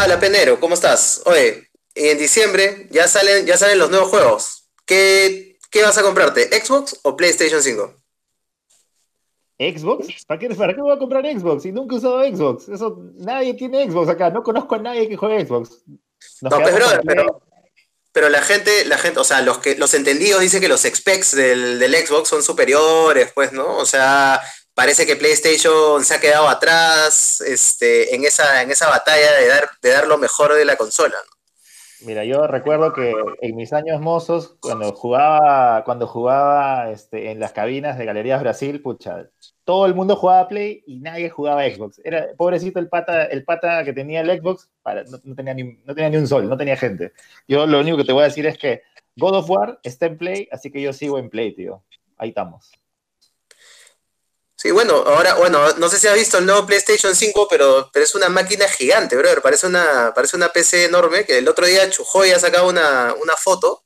Ah, la Penero, ¿cómo estás? Oye, en diciembre ya salen, ya salen los nuevos juegos. ¿Qué, qué vas a comprarte? ¿Xbox o PlayStation 5? ¿Xbox? ¿Para qué, ¿Para qué voy a comprar Xbox? Si nunca he usado Xbox. Eso, nadie tiene Xbox acá. No conozco a nadie que juegue Xbox. no, pues, pero, pero, la gente, la gente, o sea, los que los entendidos dicen que los specs del, del Xbox son superiores, pues, ¿no? O sea, parece que PlayStation se ha quedado atrás este, en, esa, en esa batalla de dar, de dar lo mejor de la consola. Mira, yo recuerdo que en mis años mozos, cuando jugaba, cuando jugaba este, en las cabinas de Galerías Brasil, pucha, todo el mundo jugaba Play y nadie jugaba Xbox. Era pobrecito el pata, el pata que tenía el Xbox, para, no, tenía ni, no tenía ni un sol, no tenía gente. Yo lo único que te voy a decir es que God of War está en Play, así que yo sigo en Play, tío. Ahí estamos. Sí, bueno, ahora, bueno, no sé si has visto el nuevo PlayStation 5, pero, pero es una máquina gigante, brother. Parece una, parece una PC enorme, que el otro día Chujoy ha sacado una, una foto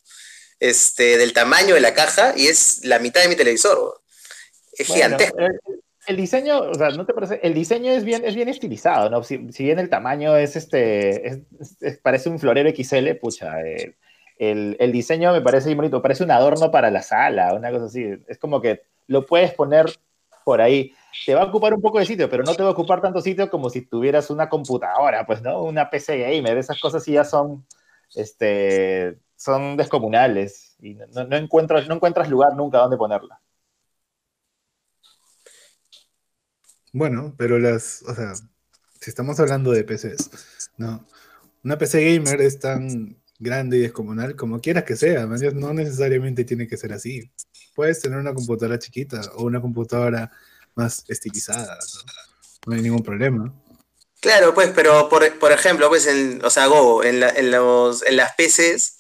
este, del tamaño de la caja y es la mitad de mi televisor. Es gigantesco. El, diseño, o sea, ¿no te parece? El diseño es bien, es bien estilizado, ¿no? Si, bien el tamaño es este, parece un florero XL, pucha, el, el, diseño me parece bonito, parece un adorno para la sala, una cosa así. Es como que lo puedes poner por ahí. Te va a ocupar un poco de sitio, pero no te va a ocupar tanto sitio como si tuvieras una computadora, pues, ¿no? Una PC gamer, esas cosas sí ya son, este, son descomunales y no, encuentras, lugar nunca donde ponerla. Bueno, pero las, o sea, si estamos hablando de PCs, ¿no? Una PC gamer es tan grande y descomunal como quieras que sea, no necesariamente tiene que ser así puedes tener una computadora chiquita o una computadora más estilizada, ¿no? hay ningún problema. Claro, pues, pero por, ejemplo, pues, en, o sea, Go, en, los, en las PCs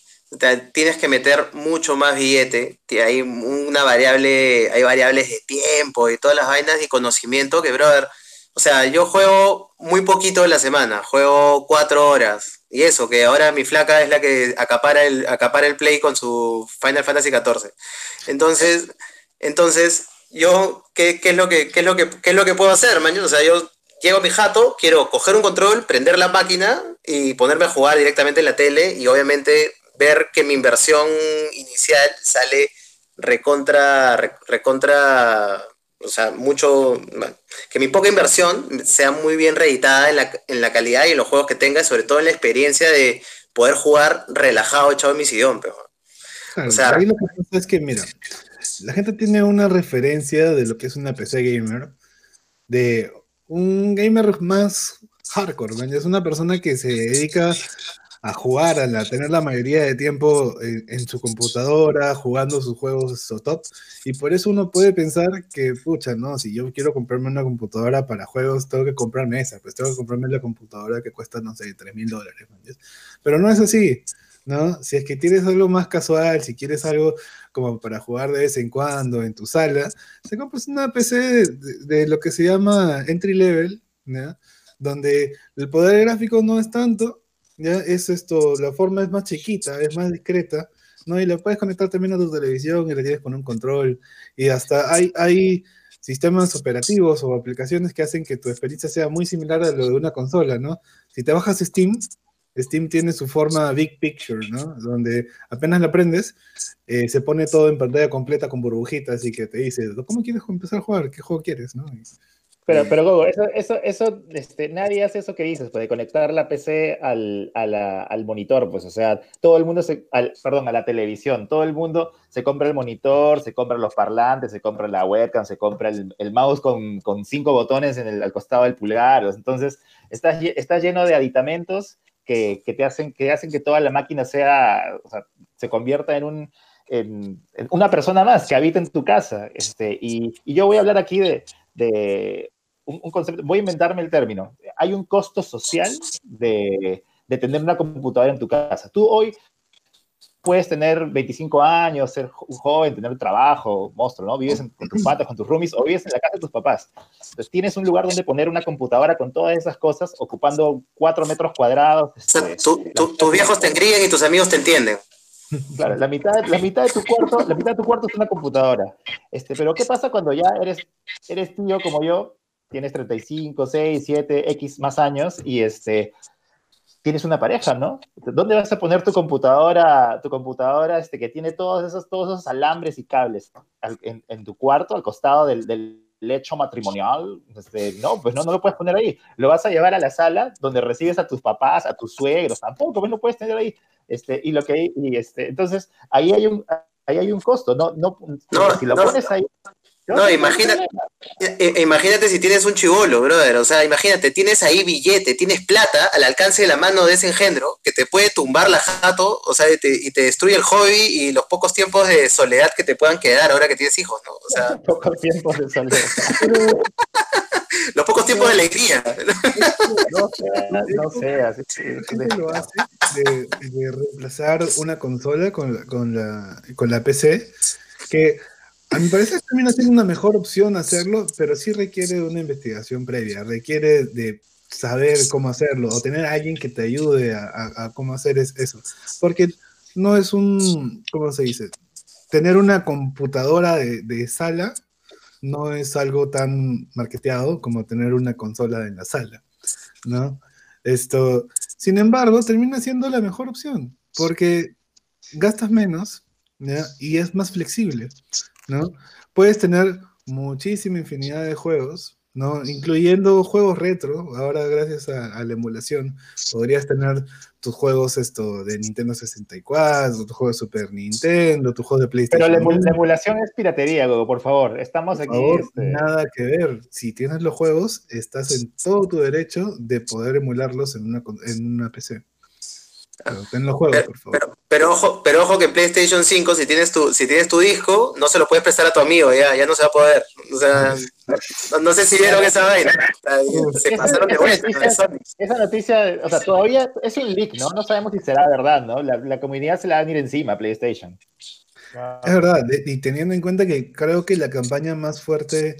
tienes que meter mucho más billete, hay una variable, hay variables de tiempo y todas las vainas y conocimiento que, brother, o sea, yo juego muy poquito en la semana, juego cuatro horas, y eso, que ahora mi flaca es la que acapara el, acapara el play con su Final Fantasy XIV. Entonces, entonces yo, ¿qué, es lo que, es lo que, es lo que puedo hacer, man? O sea, yo llego a mi jato, quiero coger un control, prender la máquina y ponerme a jugar directamente en la tele y obviamente ver que mi inversión inicial sale recontra, recontra o sea, mucho, que mi poca inversión sea muy bien reeditada en la, en la calidad y en los juegos que tenga, sobre todo en la experiencia de poder jugar relajado, echado en mi sillón. Pero, o sea, ahí lo que pasa es que, mira, la gente tiene una referencia de lo que es una PC gamer, de un gamer más hardcore, es una persona que se dedica a jugar, a, tener la mayoría de tiempo en, su computadora, jugando sus juegos top. Y por eso uno puede pensar que, pucha, no, si yo quiero comprarme una computadora para juegos, tengo que comprarme esa, pues tengo que comprarme la computadora que cuesta, no sé, 3 mil dólares. Pero no es así. ¿no? Si es que tienes algo más casual, si quieres algo como para jugar de vez en cuando en tu sala, te compras una PC de, de lo que se llama entry level, ¿no? donde el poder gráfico no es tanto, ya es esto, la forma es más chiquita, es más discreta, ¿no? Y la puedes conectar también a tu televisión y la tienes con un control. Y hasta hay, hay sistemas operativos o aplicaciones que hacen que tu experiencia sea muy similar a lo de una consola, ¿no? Si te bajas Steam, Steam tiene su forma Big Picture, ¿no? Donde apenas la prendes, eh, se pone todo en pantalla completa con burbujitas y que te dice, ¿cómo quieres empezar a jugar? ¿Qué juego quieres? ¿no? Pero, pero Gogo, eso, eso, eso este, nadie hace eso que dices, pues, de conectar la PC al, al monitor, pues, o sea, todo el mundo se, al, perdón, a la televisión, todo el mundo se compra el monitor, se compra los parlantes, se compra la webcam, se compra el, el mouse con, con, cinco botones en el, al costado del pulgar, entonces, está, está lleno de aditamentos que, que, te hacen, que hacen que toda la máquina sea, o sea, se convierta en un, en, una persona más que habita en tu casa. Este, y, y yo voy a hablar aquí de, de un, concepto, voy a inventarme el término. Hay un costo social de, de, tener una computadora en tu casa. Tú hoy puedes tener 25 años, ser un joven, tener un trabajo, monstruo, ¿no? Vives con tus patas, con tus roomies, o vives en la casa de tus papás. Entonces tienes un lugar donde poner una computadora con todas esas cosas, ocupando 4 metros cuadrados. Este, tus viejos te engrían y tus amigos te entienden. Claro, la mitad, la mitad de tu cuarto, la mitad de tu cuarto es una computadora. Este, pero ¿qué pasa cuando ya eres, eres tío como yo, tienes 35, 6, 7, X más años y este tienes una pareja, ¿no? ¿Dónde vas a poner tu computadora, tu computadora este, que tiene todos esos, todos esos alambres y cables en, tu cuarto, al costado del, lecho matrimonial? Este, no, pues no, no lo puedes poner ahí. Lo vas a llevar a la sala donde recibes a tus papás, a tus suegros, tampoco, pues no puedes tener ahí. Este, y lo que, y este, entonces, ahí hay un, ahí hay un costo, no, no, no si lo pones ahí, no, imagínate, imagínate si tienes un chivolo, brother. O sea, imagínate, tienes ahí billete, tienes plata al alcance de la mano de ese engendro que te puede tumbar la jato, o sea, y te, destruye el hobby y los pocos tiempos de soledad que te puedan quedar ahora que tienes hijos, ¿no? O sea, pocos tiempos de soledad. los pocos tiempos de alegría. No sé, no sé, así lo hace de, reemplazar una consola con con la, con la PC que a mi parecer ha sido una mejor opción hacerlo, pero sí requiere una investigación previa, requiere de saber cómo hacerlo o tener a alguien que te ayude a, cómo hacer eso. Porque no es un, ¿cómo se dice? Tener una computadora de, sala no es algo tan marketeado como tener una consola en la sala, ¿no? Esto, sin embargo, termina siendo la mejor opción porque gastas menos y es más flexible. ¿No? Puedes tener muchísima infinidad de juegos, ¿no? Incluyendo juegos retro, ahora gracias a, la emulación, podrías tener tus juegos esto de Nintendo 64, tus juegos de Super Nintendo, tus juegos de PlayStation. Pero la, emulación es piratería, por favor, estamos aquí. Este nada que ver, si tienes los juegos, estás en todo tu derecho de poder emularlos en una, en una PC. Pero, Pero, ojo, pero ojo que en PlayStation 5, si tienes tu, si tienes tu disco, no se lo puedes prestar a tu amigo, ya, ya no se va a poder. O sea, no, sé si vieron esa vaina. Se pasaron de vuelta. Esa noticia, o sea, todavía es un leak, ¿no? No sabemos si será verdad, ¿no? La, la comunidad se la va a venir encima a PlayStation. Es verdad, y teniendo en cuenta que creo que la campaña más fuerte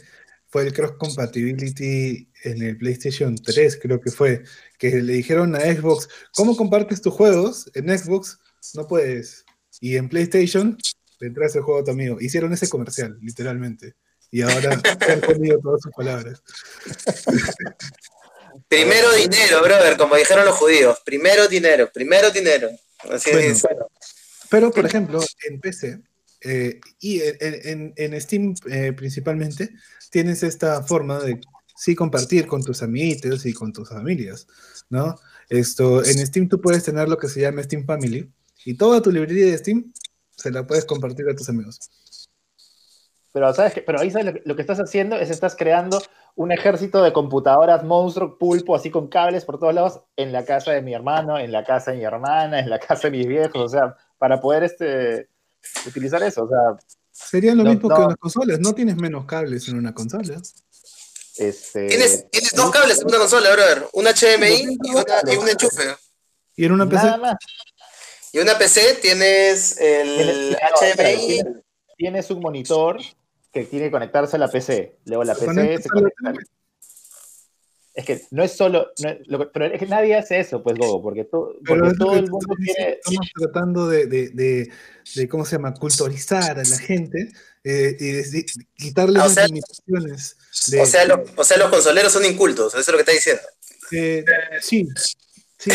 fue el cross compatibility en el PlayStation 3, creo que fue, que le dijeron a Xbox, ¿cómo compartes tus juegos? En Xbox no puedes. Y en PlayStation entras el juego a tu amigo. Hicieron ese comercial, literalmente. Y ahora han comido todas sus palabras. Primero dinero, brother, como dijeron los judíos. Primero dinero, primero dinero. Así es. Pero, por ejemplo, en PC eh, y en, Steam eh, principalmente, tienes esta forma de sí compartir con tus amiguitos y con tus familias, ¿no? Esto, en Steam tú puedes tener lo que se llama Steam Family y toda tu librería de Steam se la puedes compartir a tus amigos. Pero, ¿sabes Pero ahí sabes lo, que estás haciendo es estás creando un ejército de computadoras monstruo, pulpo, así con cables por todos lados, en la casa de mi hermano, en la casa de mi hermana, en la casa de mis viejos, o sea, para poder este, utilizar eso, o sea, Sería lo mismo que en las consolas, no tienes menos cables en una consola. Este... ¿Tienes, tienes dos cables en una consola, brother. Un HDMI y, un enchufe. ¿Y en una PC? Y una PC tienes el HDMI. Tienes, un monitor que tiene que conectarse a la PC. Luego la PC se conecta. Es que no es solo, pero es que nadie hace eso, pues, Gogo, porque, todo el mundo tiene... Estamos tratando de, de, de, ¿cómo se llama?, culturizar a la gente eh, y de, quitarle las limitaciones. O, sea, o sea, los consoleros son incultos, eso es lo que está diciendo. Eh, sí, sí,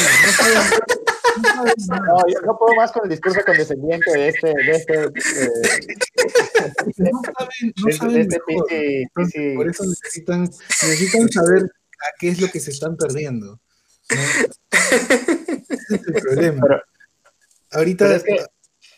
no, yo no puedo más con el discurso condescendiente de este, de este, eh, no saben, no saben este mejor. Por eso necesitan, necesitan saber a qué es lo que se están perdiendo. Ese es el problema. Ahorita. es que,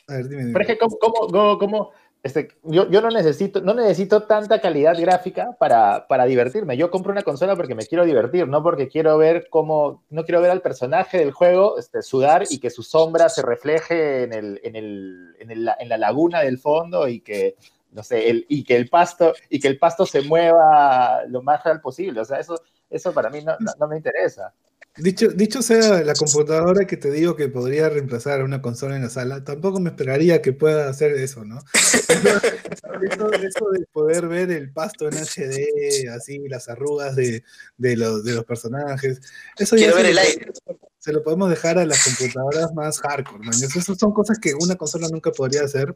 a ver, dime, Pero es que, ¿cómo, cómo, este, yo, yo, no, necesito, no necesito tanta calidad gráfica para, para, divertirme. Yo compro una consola porque me quiero divertir, no porque quiero ver cómo, no quiero ver al personaje del juego este, sudar y que su sombra se refleje en, el, en, el, en, el, en la laguna del fondo y que no sé, el, y que el pasto y que el pasto se mueva lo más real posible. O sea, eso, eso para mí no, no, me interesa. Dicho, dicho sea la computadora que te digo que podría reemplazar a una consola en la sala, tampoco me esperaría que pueda hacer eso, ¿no? eso, eso, de poder ver el pasto en HD, así, las arrugas de, de, los, de los personajes. Eso Quiero ver el aire. Se lo podemos dejar a las computadoras más hardcore, man. Esas son cosas que una consola nunca podría hacer,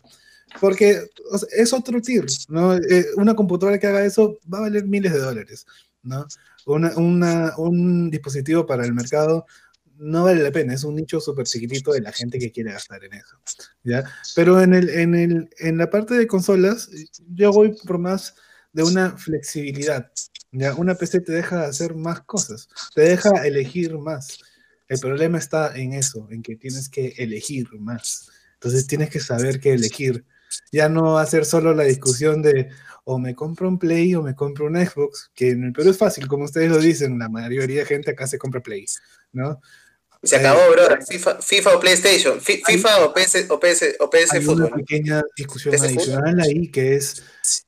porque es otro tier, ¿no? Eh, una computadora que haga eso va a valer miles de dólares, ¿no? una, un dispositivo para el mercado no vale la pena, es un nicho súper chiquitito de la gente que quiere gastar en eso. ¿ya? Pero en, el, en, el, en la parte de consolas, yo voy por más de una flexibilidad. ¿ya? Una PC te deja hacer más cosas, te deja elegir más. El problema está en eso, en que tienes que elegir más. Entonces tienes que saber qué elegir. Ya no hacer solo la discusión de o me compro un Play o me compro un Xbox, que en el Perú es fácil, como ustedes lo dicen, la mayoría de gente acá se compra Play, ¿no? Se acabó, eh, bro. FIFA, FIFA, o PlayStation. FIFA o PS, o PS, o PS hay Una pequeña discusión adicional ahí que es,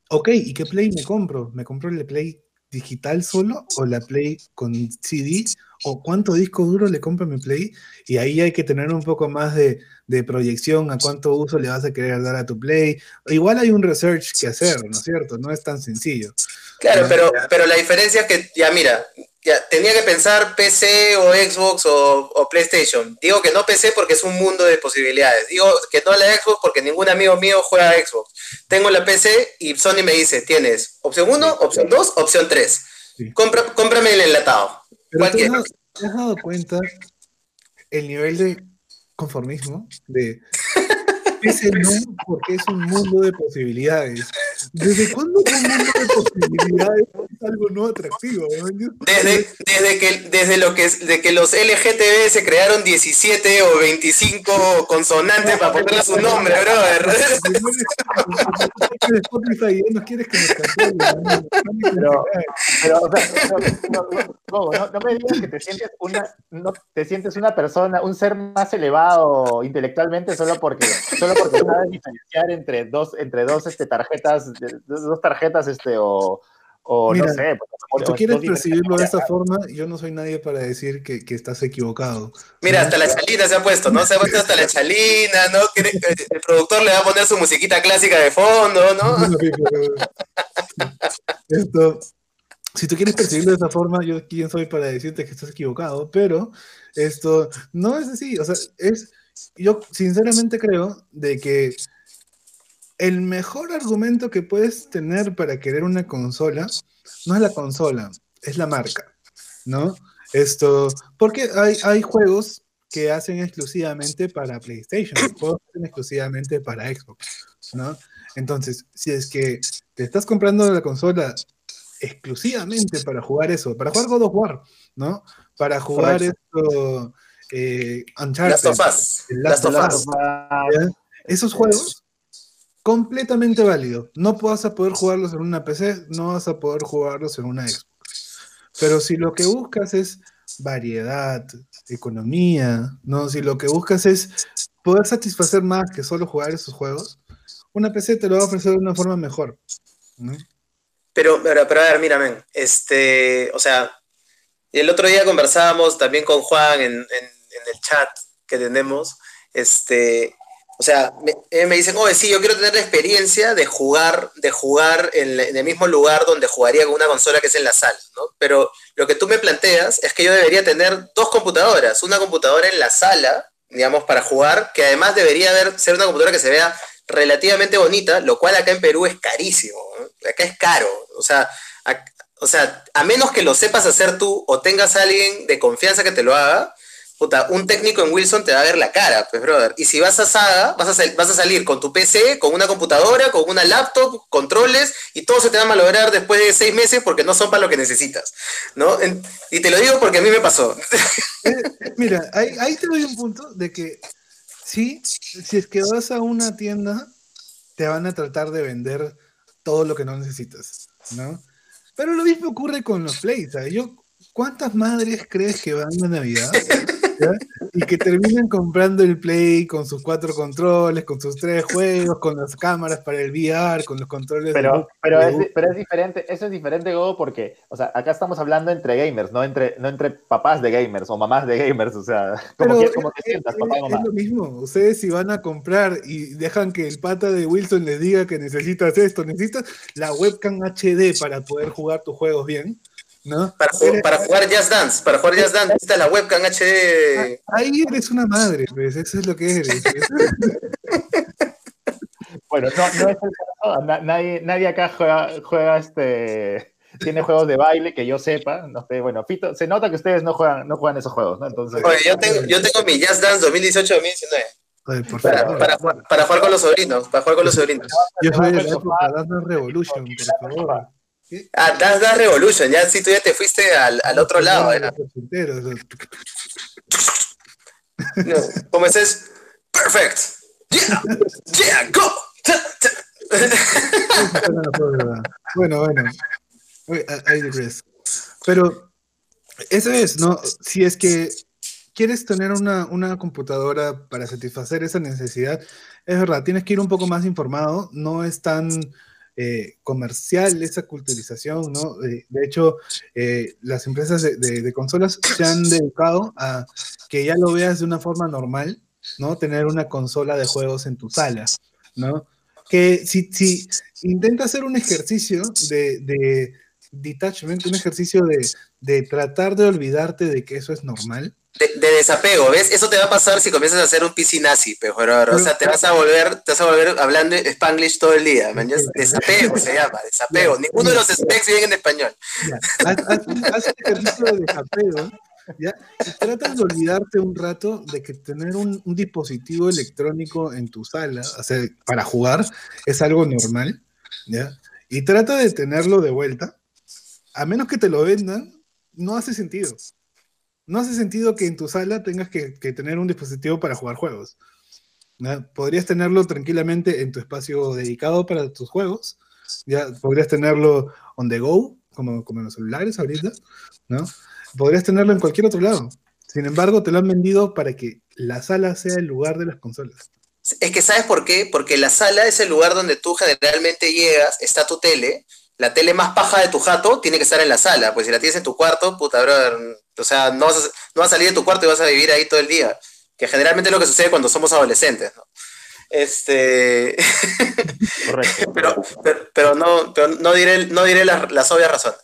ok, ¿y qué Play me compro? ¿Me compro el Play digital solo o la Play con CD? ¿O cuánto disco duro le compro a mi Play? Y ahí hay que tener un poco más de, de proyección a cuánto uso le vas a querer dar a tu Play. Igual hay un research que hacer, ¿no es cierto? No es tan sencillo. Claro, pero, pero la diferencia es que, ya mira, ya, tenía que pensar PC o Xbox o, PlayStation. Digo que no PC porque es un mundo de posibilidades. Digo que no la Xbox porque ningún amigo mío juega a Xbox. Tengo la PC y Sony me dice, tienes opción 1, opción 2, opción 3. cómprame el enlatado. Pero ¿Te has dado cuenta el nivel de conformismo? De ese no, porque es un mundo de posibilidades. ¿Desde cuándo un mundo de posibilidades es algo no atractivo? Desde, desde, que, desde lo que, de que los LGTB se crearon 17 o 25 consonantes para ponerle su nombre, brother. no quieres que Pero, pero o sea, no, no, no, me digas que te sientes una, no, te sientes una persona, un ser más elevado intelectualmente solo porque, solo porque sabes diferenciar entre dos, entre dos este, tarjetas, dos tarjetas este, o, o no sé. Si tú quieres percibirlo de esa forma, yo no soy nadie para decir que, que estás equivocado. Mira, hasta la chalina se ha puesto, ¿no? Se ha puesto hasta la chalina, ¿no? El productor le va a poner su musiquita clásica de fondo, ¿no? Esto, si tú quieres percibirlo de esa forma, yo quién soy para decirte que estás equivocado, pero esto no es así, o sea, es yo sinceramente creo de que el mejor argumento que puedes tener para querer una consola no es la consola, es la marca, ¿no? Esto, porque hay, hay juegos que hacen exclusivamente para PlayStation, juegos que hacen exclusivamente para Xbox, ¿no? Entonces, si es que te estás comprando la consola exclusivamente para jugar eso, para jugar God of War, ¿no? Para jugar esto, eh, Uncharted, Last of Us. Esos juegos, completamente válido. No vas a poder jugarlos en una PC, no vas a poder jugarlos en una Xbox. Pero si lo que buscas es variedad, economía, ¿no? Si lo que buscas es poder satisfacer más que solo jugar esos juegos, una PC te lo va a ofrecer de una forma mejor. Pero, pero, pero, a ver, mírame, este, o sea, el otro día conversábamos también con Juan en el chat que tenemos, este, o sea, me, eh, dicen, oye, sí, yo quiero tener la experiencia de jugar, de jugar en, el mismo lugar donde jugaría con una consola que es en la sala, ¿no? Pero lo que tú me planteas es que yo debería tener dos computadoras, una computadora en la sala, digamos, para jugar, que además debería haber, ser una computadora que se vea relativamente bonita, lo cual acá en Perú es carísimo, acá es caro, o sea, o sea, a menos que lo sepas hacer tú o tengas a alguien de confianza que te lo haga, puta, un técnico en Wilson te va a ver la cara, pues, brother. Y si vas a Saga, vas a, salir con tu PC, con una computadora, con una laptop, controles, y todo se te va a malograr después de seis meses porque no son para lo que necesitas, ¿no? y te lo digo porque a mí me pasó. Mira, ahí, te doy un punto de que sí, si es que vas a una tienda, te van a tratar de vender todo lo que no necesitas, ¿no? Pero lo mismo ocurre con los plays. Yo, ¿cuántas madres crees que van a Navidad? Y que terminan comprando el Play con sus cuatro controles, con sus tres juegos, con las cámaras para el VR, con los controles. Pero, pero, es, pero es diferente, eso es diferente, Go, porque, o sea, acá estamos hablando entre gamers, no entre, no entre papás de gamers o mamás de gamers, o sea, como, que, como sientas, papá Es lo mismo, ustedes si van a comprar y dejan que el pata de Wilson les diga que necesitas esto, necesitas la webcam HD para poder jugar tus juegos bien para, para, jugar Jazz Dance, para jugar Jazz Dance, está la webcam HD. Ah, ahí eres una madre, pues, eso es lo que eres. bueno, no, no es el caso, nadie, nadie acá juega, juega este tiene juegos de baile que yo sepa, no sé, bueno, Fito, se nota que ustedes no juegan, no juegan esos juegos, ¿no? Entonces, Oye, yo tengo, yo tengo mi Jazz Dance 2018-2019. por Para, favor. para, jugar- para jugar con los sobrinos, para jugar con los sobrinos. Yo soy de la época Dance Revolution, por favor. Ah, Dance Dance Revolution, ya si tú ya te fuiste al, al otro lado, era. No, como ese es perfect. Yeah, yeah, go. Bueno, bueno. I digress. Pero eso es, ¿no? Si es que quieres tener una, una computadora para satisfacer esa necesidad, es verdad, tienes que ir un poco más informado, no es tan eh, comercial esa culturización, ¿no? Eh, de hecho, eh, las empresas de, consolas se han dedicado a que ya lo veas de una forma normal, ¿no? Tener una consola de juegos en tu sala, ¿no? Que si, si intenta hacer un ejercicio de detachment, un ejercicio de, de tratar de olvidarte de que eso es normal, De, de desapego, ¿ves? Eso te va a pasar si comienzas a hacer un PC nazi, pero, o sea, te vas a volver, te vas a volver hablando Spanglish todo el día, man. Desapego se llama, desapego. Ninguno de los specs vienen en español. Ya, haz, haz- haz un ejercicio de desapego, ¿ya? Y trata de olvidarte un rato de que tener un, un dispositivo electrónico en tu sala, o sea, para jugar, es algo normal, ¿ya? Y trata de tenerlo de vuelta, a menos que te lo vendan, no hace sentido. No hace sentido que en tu sala tengas que, tener un dispositivo para jugar juegos. ¿ya? Podrías tenerlo tranquilamente en tu espacio dedicado para tus juegos, ya podrías tenerlo on the go, como, como en los celulares ahorita, ¿no? Podrías tenerlo en cualquier otro lado. Sin embargo, te lo han vendido para que la sala sea el lugar de las consolas. Es que ¿sabes por qué? Porque la sala es el lugar donde tú generalmente llegas, está tu tele, la tele más paja de tu jato tiene que estar en la sala, pues si la tienes en tu cuarto, puta, brother, o sea, no vas, a, no vas a salir de tu cuarto y vas a vivir ahí todo el día, que generalmente es lo que sucede cuando somos adolescentes, ¿no? Este, correcto. pero, pero, pero no, pero no diré, no diré las, las obvias razones.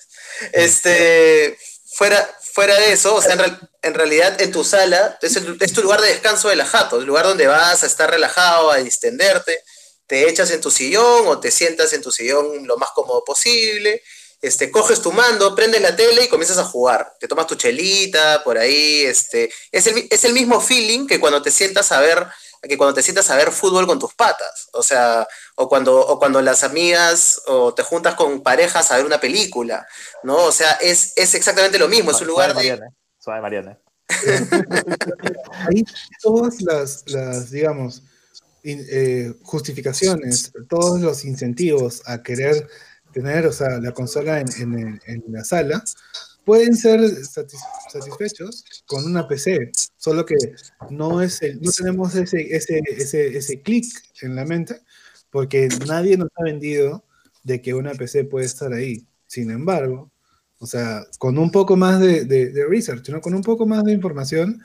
Este, fuera, fuera de eso, o sea, en, real- en realidad en tu sala es, el- es tu lugar de descanso de la jato, el lugar donde vas a estar relajado, a distenderte, te echas en tu sillón o te sientas en tu sillón lo más cómodo posible, este, coges tu mando, prendes la tele y comienzas a jugar, te tomas tu chelita por ahí, este, es el, es el mismo feeling que cuando te sientas a ver que cuando te sientas a ver fútbol con tus patas, o sea, o cuando, o cuando las amigas o te juntas con parejas a ver una película, ¿no? O sea, es, es exactamente lo mismo, es un lugar Suave, de... Mariana. Suave, Mariana. Ahí todas las, las digamos, eh, justificaciones, todos los incentivos a querer tener, o sea, la consola en, en en la sala, pueden ser satis- satisfechos con una PC, solo que no, es el, no tenemos ese, ese, ese, ese clic en la mente, porque nadie nos ha vendido de que una PC puede estar ahí. Sin embargo, o sea, con un poco más de, de- de research, ¿no? Con un poco más de información,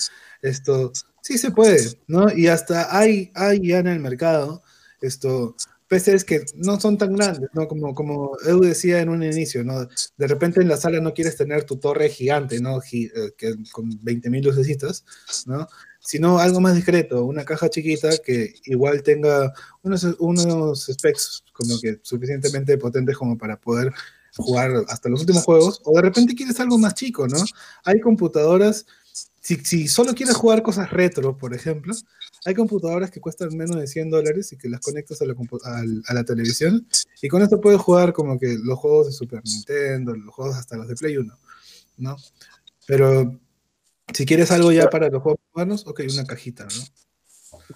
esto sí se puede, ¿no? Y hasta hay, hay ya en el mercado esto, PCs que no son tan grandes, ¿no? Como, como Edu decía en un inicio, ¿no? De repente en la sala no quieres tener tu torre gigante, ¿no? Gi- eh, que, con 20.000 lucecitas, ¿no? Sino algo más discreto, una caja chiquita que igual tenga unos, unos specs como que suficientemente potentes como para poder jugar hasta los últimos juegos, o de repente quieres algo más chico, ¿no? Hay computadoras, si, si solo quieres jugar cosas retro, por ejemplo, hay computadoras que cuestan menos de 100 dólares y que las conectas a la, a televisión, y con esto puedes jugar como que los juegos de Super Nintendo, los juegos hasta los de Play 1, ¿no? Pero si quieres algo ya para los juegos modernos, ok, una cajita, ¿no?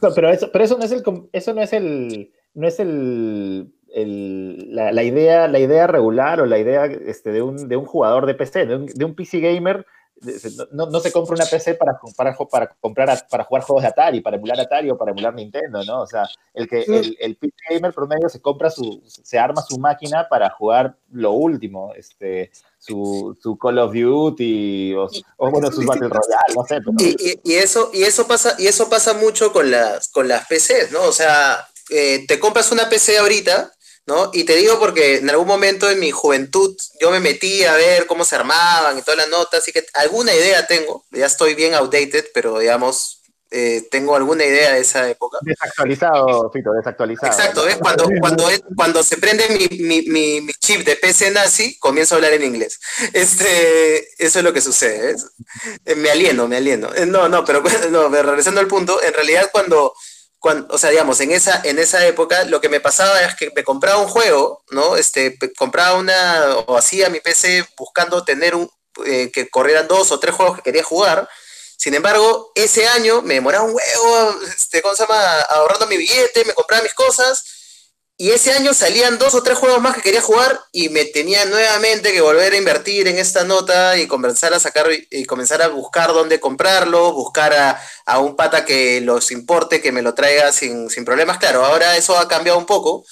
No, pero eso, pero eso no es el, eso no es el, no es el, el- la, la idea, la idea regular o la idea este, de, un, de un jugador de PC, de un, de un PC gamer. No, no se compra una PC para, para, para comprar a- para jugar juegos de Atari, para emular Atari o para emular Nintendo, ¿no? O sea, el que el, el PC gamer promedio se compra su, se arma su máquina para jugar lo último, este, su, su Call of Duty o, o, bueno, sus Battle Royale, no sé. pero- Y, y- y eso, y, eso pasa, y eso pasa mucho con las, con las PCs, ¿no? O sea, eh, te compras una PC ahorita, ¿no? Y te digo porque en algún momento en mi juventud yo me metí a ver cómo se armaban y todas las notas, así que alguna idea tengo, ya estoy bien outdated, pero digamos, eh, tengo alguna idea de esa época. Desactualizado, Fito, desactualizado. Exacto, ¿ves? Cuando, cuando, cuando se prende mi, mi, mi, chip de PC nazi, comienzo a hablar en inglés. Este, eso es lo que sucede, eh, Me alieno, me alieno. Eh, no, no, pero no, regresando al punto, en realidad cuando, cuando, o sea, digamos, en esa, en esa época lo que me pasaba es que me compraba un juego, ¿no? Este, compraba una, o hacía mi PC buscando tener un, que corrieran dos o tres juegos que quería jugar, sin embargo, ese año me demoraba un huevo, este, ¿cómo se llama? Ahorrando mi billete, me compraba mis cosas. Y ese año salían dos o tres juegos más que quería jugar y me tenía nuevamente que volver a invertir en esta nota y comenzar a sacar y comenzar a buscar dónde comprarlo, buscar a, un pata que los importe, que me lo traiga sin, sin, problemas. Claro, ahora eso ha cambiado un poco,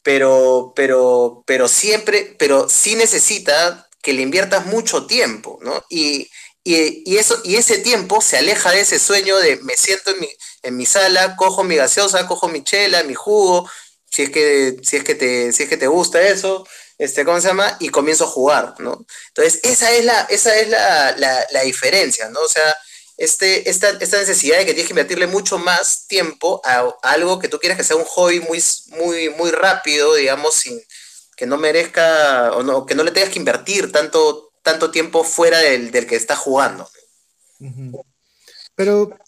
pero, pero, pero siempre, pero sí necesita que le inviertas mucho tiempo, ¿no? Y, y, eso, y ese tiempo se aleja de ese sueño de me siento en mi, en mi sala, cojo mi gaseosa, cojo mi chela, mi jugo, si es que, si es que, te, si es que te gusta eso, este, ¿cómo se llama? Y comienzo a jugar, ¿no? Entonces, esa es la, esa es la, diferencia, ¿no? O sea, este, esta, esta, necesidad de que tienes que invertirle mucho más tiempo a, algo que tú quieres que sea un hobby muy, muy, muy rápido, digamos, sin que no merezca, o no, que no le tengas que invertir tanto, tanto tiempo fuera del, que está jugando. Pero,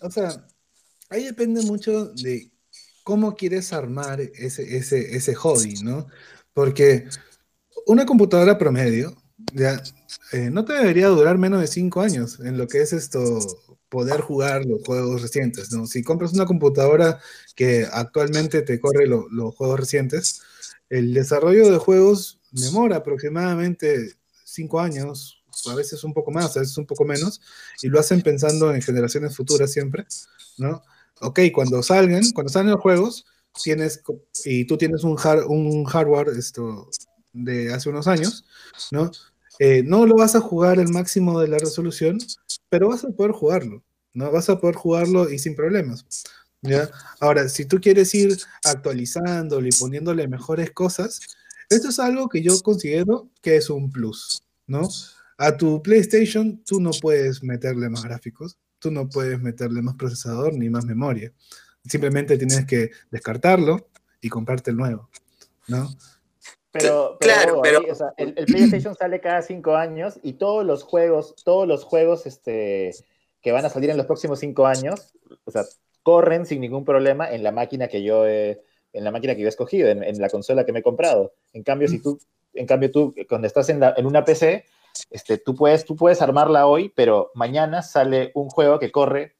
o sea, ahí depende mucho de cómo quieres armar ese, ese, ese hobby, ¿no? Porque una computadora promedio ya, eh, no te debería durar menos de cinco años en lo que es esto, poder jugar los juegos recientes, ¿no? Si compras una computadora que actualmente te corre los juegos recientes, el desarrollo de juegos demora aproximadamente cinco años, a veces un poco más, a veces un poco menos, y lo hacen pensando en generaciones futuras siempre, ¿no? Ok, cuando salgan, cuando salen los juegos, tienes, y tú tienes un, hardware esto, de hace unos años, ¿no? Eh, no lo vas a jugar el máximo de la resolución, pero vas a poder jugarlo, ¿no? Vas a poder jugarlo y sin problemas. ¿ya? Ahora, si tú quieres ir actualizándolo y poniéndole mejores cosas, esto es algo que yo considero que es un plus, ¿no? A tu PlayStation tú no puedes meterle más gráficos, tú no puedes meterle más procesador ni más memoria. Simplemente tienes que descartarlo y comprarte el nuevo, ¿no? Pero, claro, pero... el, PlayStation sale cada cinco años y todos los juegos, todos los juegos este, que van a salir en los próximos cinco años, o sea, corren sin ningún problema en la máquina que yo he, en la máquina que yo he escogido, en, la consola que me he comprado. En cambio, si tú, en cambio tú, cuando estás en, en una PC, este, tú, puedes, tú puedes armarla hoy, pero mañana sale un juego que corre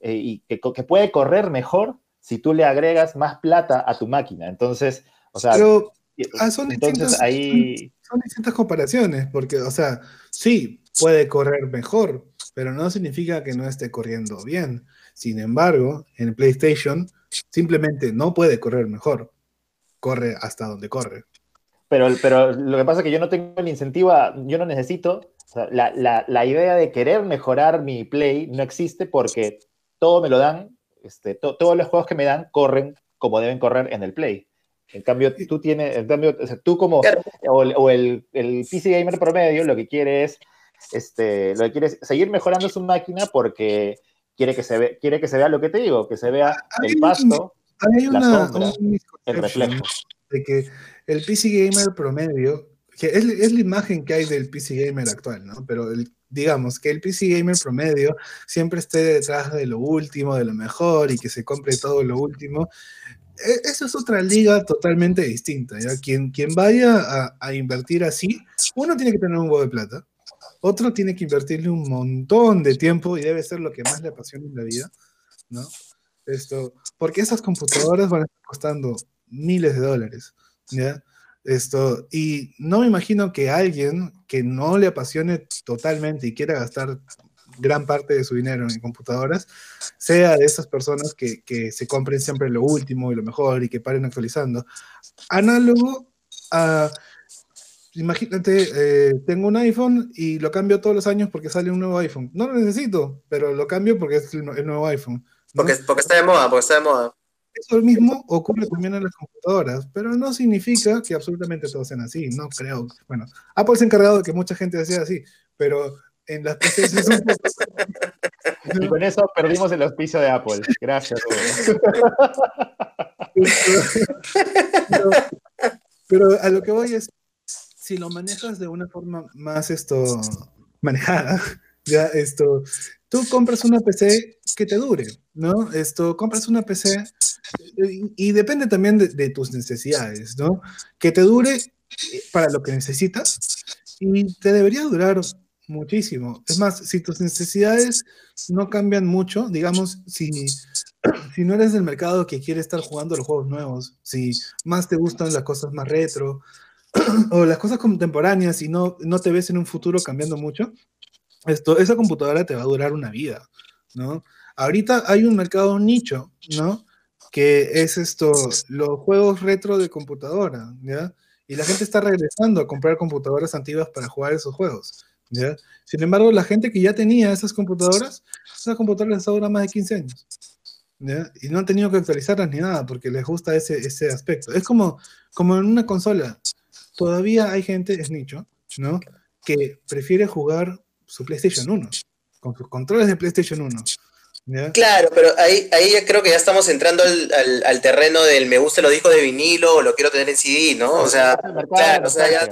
eh, y que, que, puede correr mejor si tú le agregas más plata a tu máquina. Entonces, o sea, ah, son, distintas, ahí... son distintas comparaciones, porque, o sea, sí, puede correr mejor, pero no significa que no esté corriendo bien. Sin embargo, en PlayStation simplemente no puede correr mejor. Corre hasta donde corre. Pero, pero lo que pasa es que yo no tengo el incentivo, yo no necesito, la, idea de querer mejorar mi play no existe porque todo me lo dan, este, todos los juegos que me dan corren como deben correr en el play. En cambio, tú tienes, en cambio, tú como, o, el, el, PC gamer promedio lo que quiere es, este, lo que quiere es seguir mejorando su máquina porque quiere que se, ve, quiere que se vea lo que te digo, que se vea el pasto, la sombra, el reflejo. De que el PC Gamer promedio, que es, es, la imagen que hay del PC Gamer actual, ¿no? Pero digamos que el PC Gamer promedio siempre esté detrás de lo último, de lo mejor y que se compre todo lo último. E, Esa es otra liga totalmente distinta. ¿ya? Quien, quien vaya a, a invertir así, uno tiene que tener un huevo de plata otro tiene que invertirle un montón de tiempo y debe ser lo que más le apasiona en la vida, ¿no? Esto, porque esas computadoras van a estar costando miles de dólares, ¿ya? Esto, y no me imagino que alguien que no le apasione totalmente y quiera gastar gran parte de su dinero en computadoras, sea de esas personas que, que se compren siempre lo último y lo mejor y que paren actualizando. Análogo a imagínate, eh, tengo un iPhone y lo cambio todos los años porque sale un nuevo iPhone. No lo necesito, pero lo cambio porque es el, nuevo iPhone. Porque, porque está de moda, porque está de moda. Eso mismo ocurre también en las computadoras, pero no significa que absolutamente todos sean así, no creo. Bueno, Apple se ha encargado de que mucha gente sea así, pero en las PCs es un poco... Y con eso perdimos el auspicio de Apple. Gracias. pero, pero a lo que voy es, si lo manejas de una forma más esto manejada, ya esto, tú compras una PC que te dure, ¿no? Esto, compras una PC y, depende también de, tus necesidades, ¿no? Que te dure para lo que necesitas y te debería durar muchísimo. Es más, si tus necesidades no cambian mucho, digamos, si, si no eres del mercado que quiere estar jugando los juegos nuevos, si más te gustan las cosas más retro o las cosas contemporáneas y no, no te ves en un futuro cambiando mucho, esto, esa computadora te va a durar una vida, ¿no? Ahorita hay un mercado nicho, ¿no? Que es esto, los juegos retro de computadora, ¿ya? Y la gente está regresando a comprar computadoras antiguas para jugar esos juegos, ¿ya? Sin embargo, la gente que ya tenía esas computadoras, esas computadoras les duran más de 15 años, ¿ya? Y no han tenido que actualizarlas ni nada porque les gusta ese, ese aspecto. Es como, como en una consola, todavía hay gente, es nicho, ¿no? Que prefiere jugar su PlayStation 1, con sus controles de PlayStation 1. Claro, pero ahí, ahí creo que ya estamos entrando al, terreno del me gusta los discos de vinilo o lo quiero tener en CD, ¿no? O sea, claro, o sea, ya,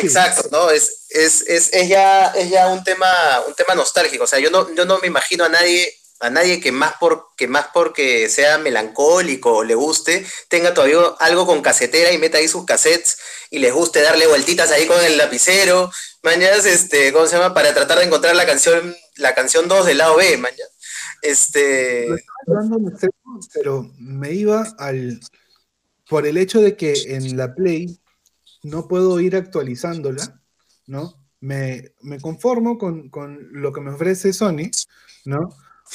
exacto, ¿no? Es, es, es, es, ya, es ya un tema, un tema nostálgico. O sea, yo no, yo no me imagino a nadie a nadie que más, por, que más porque sea melancólico o le guste, tenga todavía algo con casetera y meta ahí sus cassettes y les guste darle vueltitas ahí con el lapicero, mañana, este, ¿cómo se llama? Para tratar de encontrar la canción, la canción 2 del lado B, mañana. Este... Pero me iba al... Por el hecho de que en la Play no puedo ir actualizándola, ¿no? Me, me conformo con, con lo que me ofrece Sony, ¿no?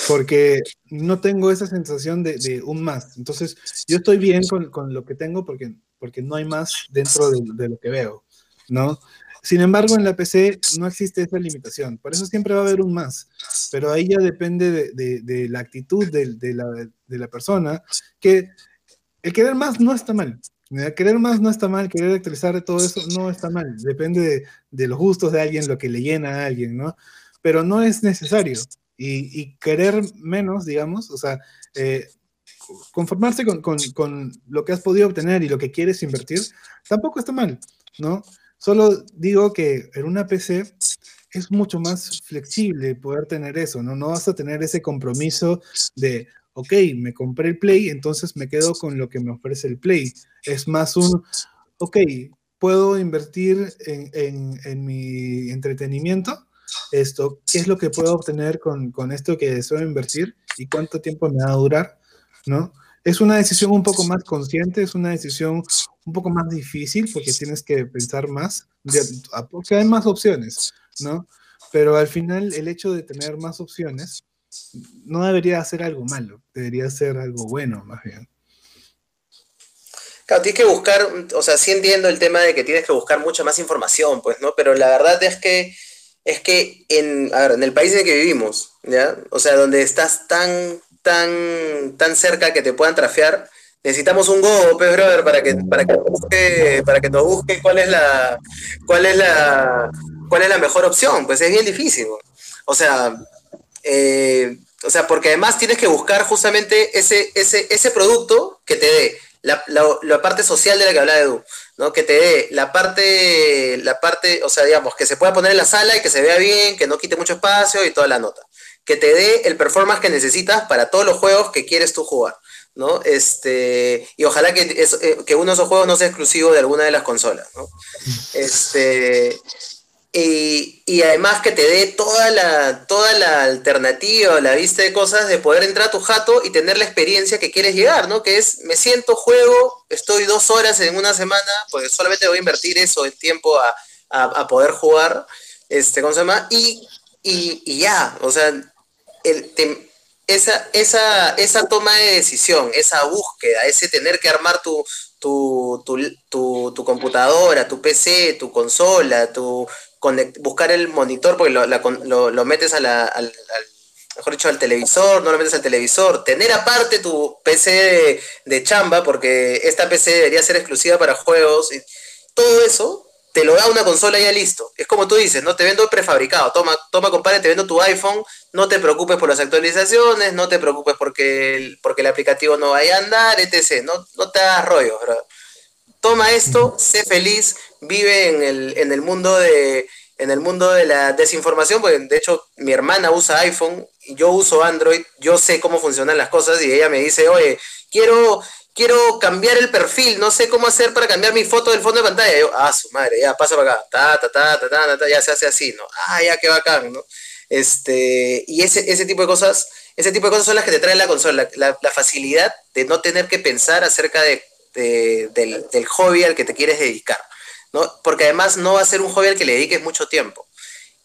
porque no tengo esa sensación de, de, un más. Entonces, yo estoy bien con, con, lo que tengo porque, porque no hay más dentro de, de, lo que veo, ¿no? Sin embargo, en la PC no existe esa limitación, por eso siempre va a haber un más, pero ahí ya depende de, de la actitud de, la, de la persona, que el querer más no está mal, Querer más no está mal, querer actualizar todo eso no está mal, depende de, de, los gustos de alguien, lo que le llena a alguien, ¿no? Pero no es necesario y, querer menos, digamos, o sea, eh, conformarse con, con, con, lo que has podido obtener y lo que quieres invertir, tampoco está mal, ¿no? Solo digo que en una PC es mucho más flexible poder tener eso, ¿no? No vas a tener ese compromiso de, ok, me compré el Play, entonces me quedo con lo que me ofrece el Play. Es más un, ok, puedo invertir en, en, en mi entretenimiento esto, qué es lo que puedo obtener con, con esto que deseo invertir y cuánto tiempo me va a durar, ¿no? Es una decisión un poco más consciente, es una decisión un poco más difícil porque tienes que pensar más, porque hay más opciones, ¿no? Pero al final el hecho de tener más opciones no debería ser algo malo, debería ser algo bueno más bien. Claro, tienes que buscar, o sea, sí entiendo el tema de que tienes que buscar mucha más información, pues, ¿no? Pero la verdad es que es que en, en el país en el que vivimos, ¿ya? O sea, donde estás tan, tan, tan cerca que te puedan trafear, necesitamos un go, pues, brother, para que, para que, para que nos busque cuál es la, cuál es la, cuál es la mejor opción. Pues es bien difícil. O sea, eh, o sea, porque además tienes que buscar justamente ese, ese, ese producto que te dé la, la, parte social de la que hablaba Edu. ¿no? Que te dé la parte, la parte, o sea, digamos, que se pueda poner en la sala y que se vea bien, que no quite mucho espacio y toda la nota. Que te dé el performance que necesitas para todos los juegos que quieres tú jugar, ¿no? Este, y ojalá que, eh, que uno de esos juegos no sea exclusivo de alguna de las consolas, ¿no? Este, y, además que te dé toda la, toda la alternativa, la vista de cosas de poder entrar a tu jato y tener la experiencia que quieres llegar, ¿no? Que es, me siento, juego, estoy dos horas en una semana, pues solamente voy a invertir eso en tiempo a, poder jugar, este, ¿cómo se llama? Y, y, ya, o sea, el, esa, esa, esa toma de decisión, esa búsqueda, ese tener que armar tu, tu, tu, tu computadora, tu PC, tu consola, tu, buscar el monitor porque lo, metes al, mejor dicho, al televisor, no lo metes al televisor, tener aparte tu PC de, chamba, porque esta PC debería ser exclusiva para juegos, y todo eso, te lo da una consola ya listo. Es como tú dices, no te vendo prefabricado. Toma, toma, compadre, te vendo tu iPhone. No te preocupes por las actualizaciones, no te preocupes porque el, porque el aplicativo no vaya a andar, etc. No, no te hagas rollo, ¿verdad? Toma esto, sé feliz, vive en el, en el mundo de en el mundo de la desinformación, porque de hecho mi hermana usa iPhone, yo uso Android, yo sé cómo funcionan las cosas y ella me dice, oye, quiero, quiero cambiar el perfil, no sé cómo hacer para cambiar mi foto del fondo de pantalla. yo, ah, su madre, ya pasa para acá, ta, ta, ta, ta, ta, ya se hace así, ¿no? Ah, ya, qué bacán, ¿no? Este, y ese, ese tipo de cosas, ese tipo de cosas son las que te traen la consola, la, facilidad de no tener que pensar acerca de, de, del, del hobby al que te quieres dedicar. ¿no? Porque además no va a ser un hobby al que le dediques mucho tiempo.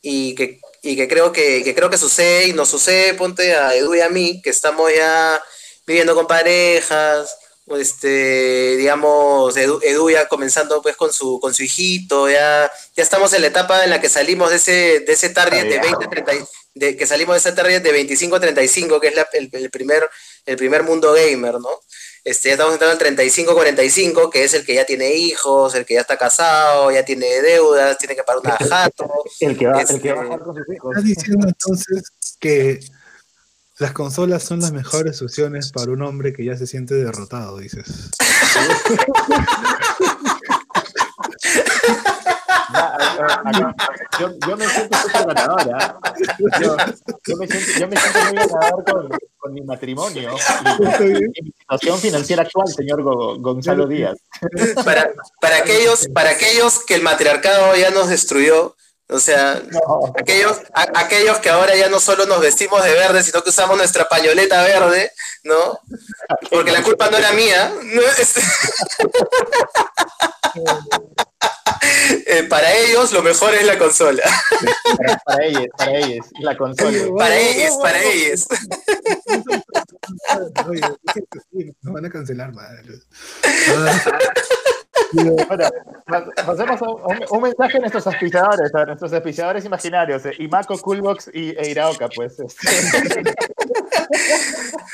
Y que, y que creo que, que, creo que sucede y nos sucede, ponte a Edu y a mí, que estamos ya viviendo con parejas, este, digamos, Edu, Edu, ya comenzando pues con su, con su hijito, ya, ya estamos en la etapa en la que salimos de ese, de ese target de 20, 30, de, que salimos de ese target de 25 a 35, que es la, el, el, primer, el primer mundo gamer, ¿no? Este, ya estamos entrando al 35-45, que es el que ya tiene hijos, el que ya está casado, ya tiene deudas, tiene que pagar una jato. El que va, este, el que va a con sus hijos. Estás diciendo entonces que las consolas son las mejores opciones para un hombre que ya se siente derrotado, dices. yo, yo, me siento súper ganadora. Yo, yo, me siento, yo me siento muy ganador con, con mi matrimonio y, y, mi situación financiera actual, señor Gonzalo Díaz. Para, para, aquellos, para aquellos que el matriarcado ya nos destruyó, o sea, no. aquellos, a, aquellos que ahora ya no solo nos vestimos de verde, sino que usamos nuestra pañoleta verde, ¿no? Porque la culpa no era mía. ¿no? eh, para ellos lo mejor es la consola. Para, para ellos, para ellos, la consola. Para ellos, para ellos. Nos van a cancelar, madre. Bueno, pasemos a un, un, mensaje a nuestros auspiciadores, a nuestros auspiciadores imaginarios, eh, Imaco, Coolbox y e Iraoka, pues.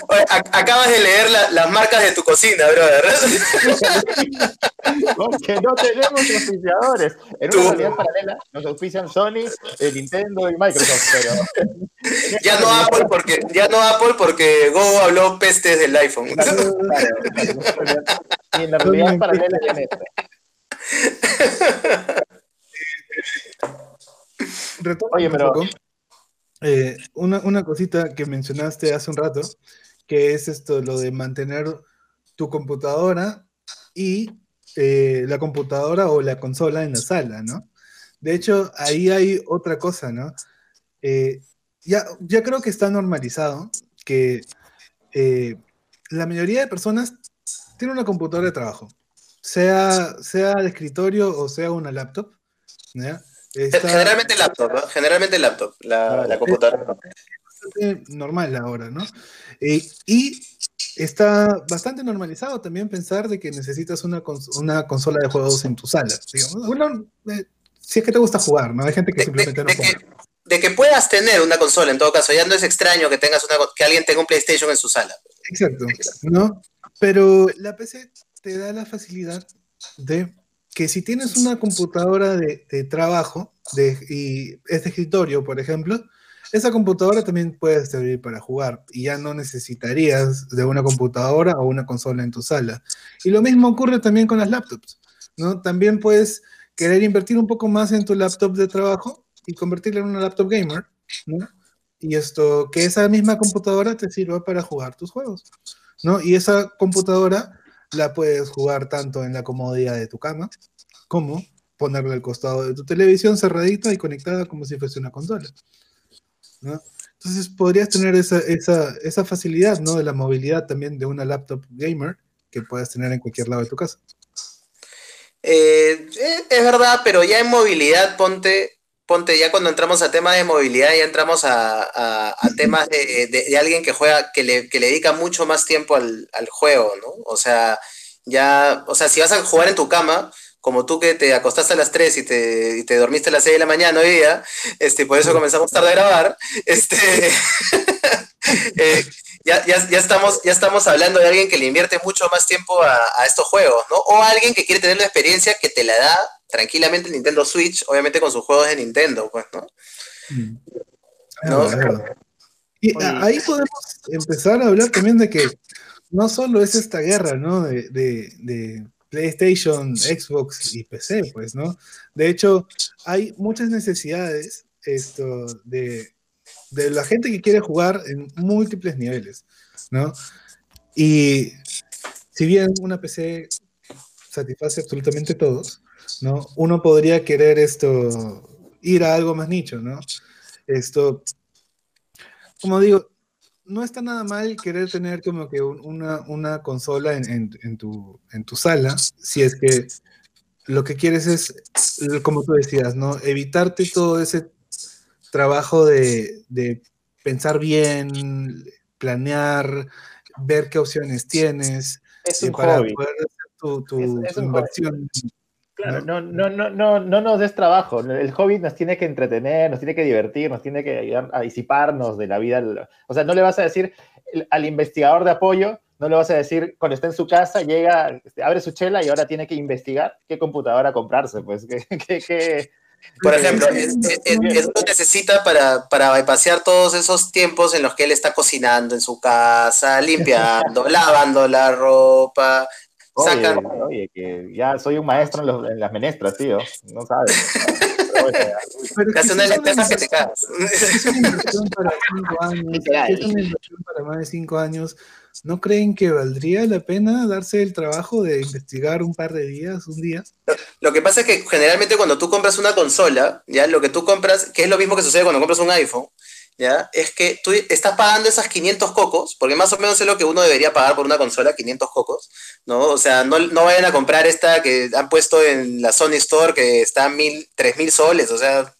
Oye, acabas de leer la, las marcas de tu cocina, brother. Porque no tenemos auspiciadores. En una realidad paralela nos auspician Sony, eh, Nintendo y Microsoft, pero. ya no Apple porque ya no Apple porque Go habló pestes del iPhone. Claro, claro, y en la realidad paralela ya esto. Oye, pero eh, una, una cosita que mencionaste hace un rato, que es esto, lo de mantener tu computadora y eh, la computadora o la consola en la sala, ¿no? De hecho, ahí hay otra cosa, ¿no? Eh, ya, ya creo que está normalizado que eh, la mayoría de personas tiene una computadora de trabajo, sea, sea de escritorio o sea una laptop. ¿ya? Está, Generalmente laptop, ¿no? Generalmente laptop, la, la computadora. Es normal ahora, ¿no? Eh, y está bastante normalizado también pensar de que necesitas una, cons una consola de juegos en tu sala. Digamos. Bueno, eh, si es que te gusta jugar, ¿no? Hay gente que de, simplemente de, no juega. Que, de que puedas tener una consola, en todo caso, ya no es extraño que tengas una, que alguien tenga un PlayStation en su sala. Exacto, ¿no? Pero la PC te da la facilidad de que si tienes una computadora de, trabajo y es de escritorio, por ejemplo, esa computadora también puede servir para jugar y ya no necesitarías de una computadora o una consola en tu sala. Y lo mismo ocurre también con las laptops, ¿no? También puedes querer invertir un poco más en tu laptop de trabajo y convertirla en una laptop gamer, ¿no? Y esto, que esa misma computadora te sirva para jugar tus juegos, ¿no? Y esa computadora la puedes jugar tanto en la comodidad de tu cama como ponerla al costado de tu televisión cerradita y conectada como si fuese una consola. ¿no? Entonces podrías tener esa, esa, esa, facilidad ¿no? de la movilidad también de una laptop gamer que puedas tener en cualquier lado de tu casa. Eh, es verdad, pero ya en movilidad, ponte, ponte ya cuando entramos a temas de movilidad, ya entramos a, a, temas de, de, de, alguien que juega, que le, que le dedica mucho más tiempo al, al, juego, ¿no? O sea, ya, o sea, si vas a jugar en tu cama, como tú que te acostaste a las 3 y te, y te dormiste a las 6 de la mañana hoy día, este, por eso comenzamos tarde a grabar, este, eh, ya, ya, ya, estamos, ya estamos hablando de alguien que le invierte mucho más tiempo a, a, estos juegos, ¿no? O alguien que quiere tener la experiencia que te la da tranquilamente el Nintendo Switch, obviamente con sus juegos de Nintendo, pues, ¿no? Mm. Ah, y ahí podemos empezar a hablar también de que no solo es esta guerra, ¿no? De, PlayStation, Xbox y PC, pues, ¿no? De hecho, hay muchas necesidades esto, de, de la gente que quiere jugar en múltiples niveles, ¿no? Y si bien una PC satisface absolutamente todos, ¿no? Uno podría querer esto, ir a algo más nicho, ¿no? Esto, como digo, no está nada mal querer tener como que una, consola en, tu, en tu sala, si es que lo que quieres es, como tú decías, ¿no? Evitarte todo ese trabajo de, pensar bien, planear, ver qué opciones tienes, es un para poder hacer tu, inversión. Claro, no, no, no, no, no nos des trabajo. El hobby nos tiene que entretener, nos tiene que divertir, nos tiene que ayudar a disiparnos de la vida. O sea, no le vas a decir al investigador de apoyo, no le vas a decir cuando está en su casa, llega, este, abre su chela y ahora tiene que investigar qué computadora comprarse. Pues, ¿Qué, Por ejemplo, él, necesita para, para pasear todos esos tiempos en los que él está cocinando en su casa, limpiando, lavando la ropa, Oye, oye, que ya soy un maestro en, las menestras, tío. No sabes. Es una lenteja que te cagas. Es una inversión para cinco años. Es una inversión para más de cinco años. ¿No creen que valdría la pena darse el trabajo de investigar un par de días, un día? Lo que pasa es que generalmente cuando tú compras una consola, ya lo que tú compras, que es lo mismo que sucede cuando compras un iPhone, ¿ya? Es que tú estás pagando esas 500 cocos, porque más o menos es lo que uno debería pagar por una consola, 500 cocos, ¿no? O sea, no, no vayan a comprar esta que han puesto en la Sony Store que está a mil, 3000 soles, o sea,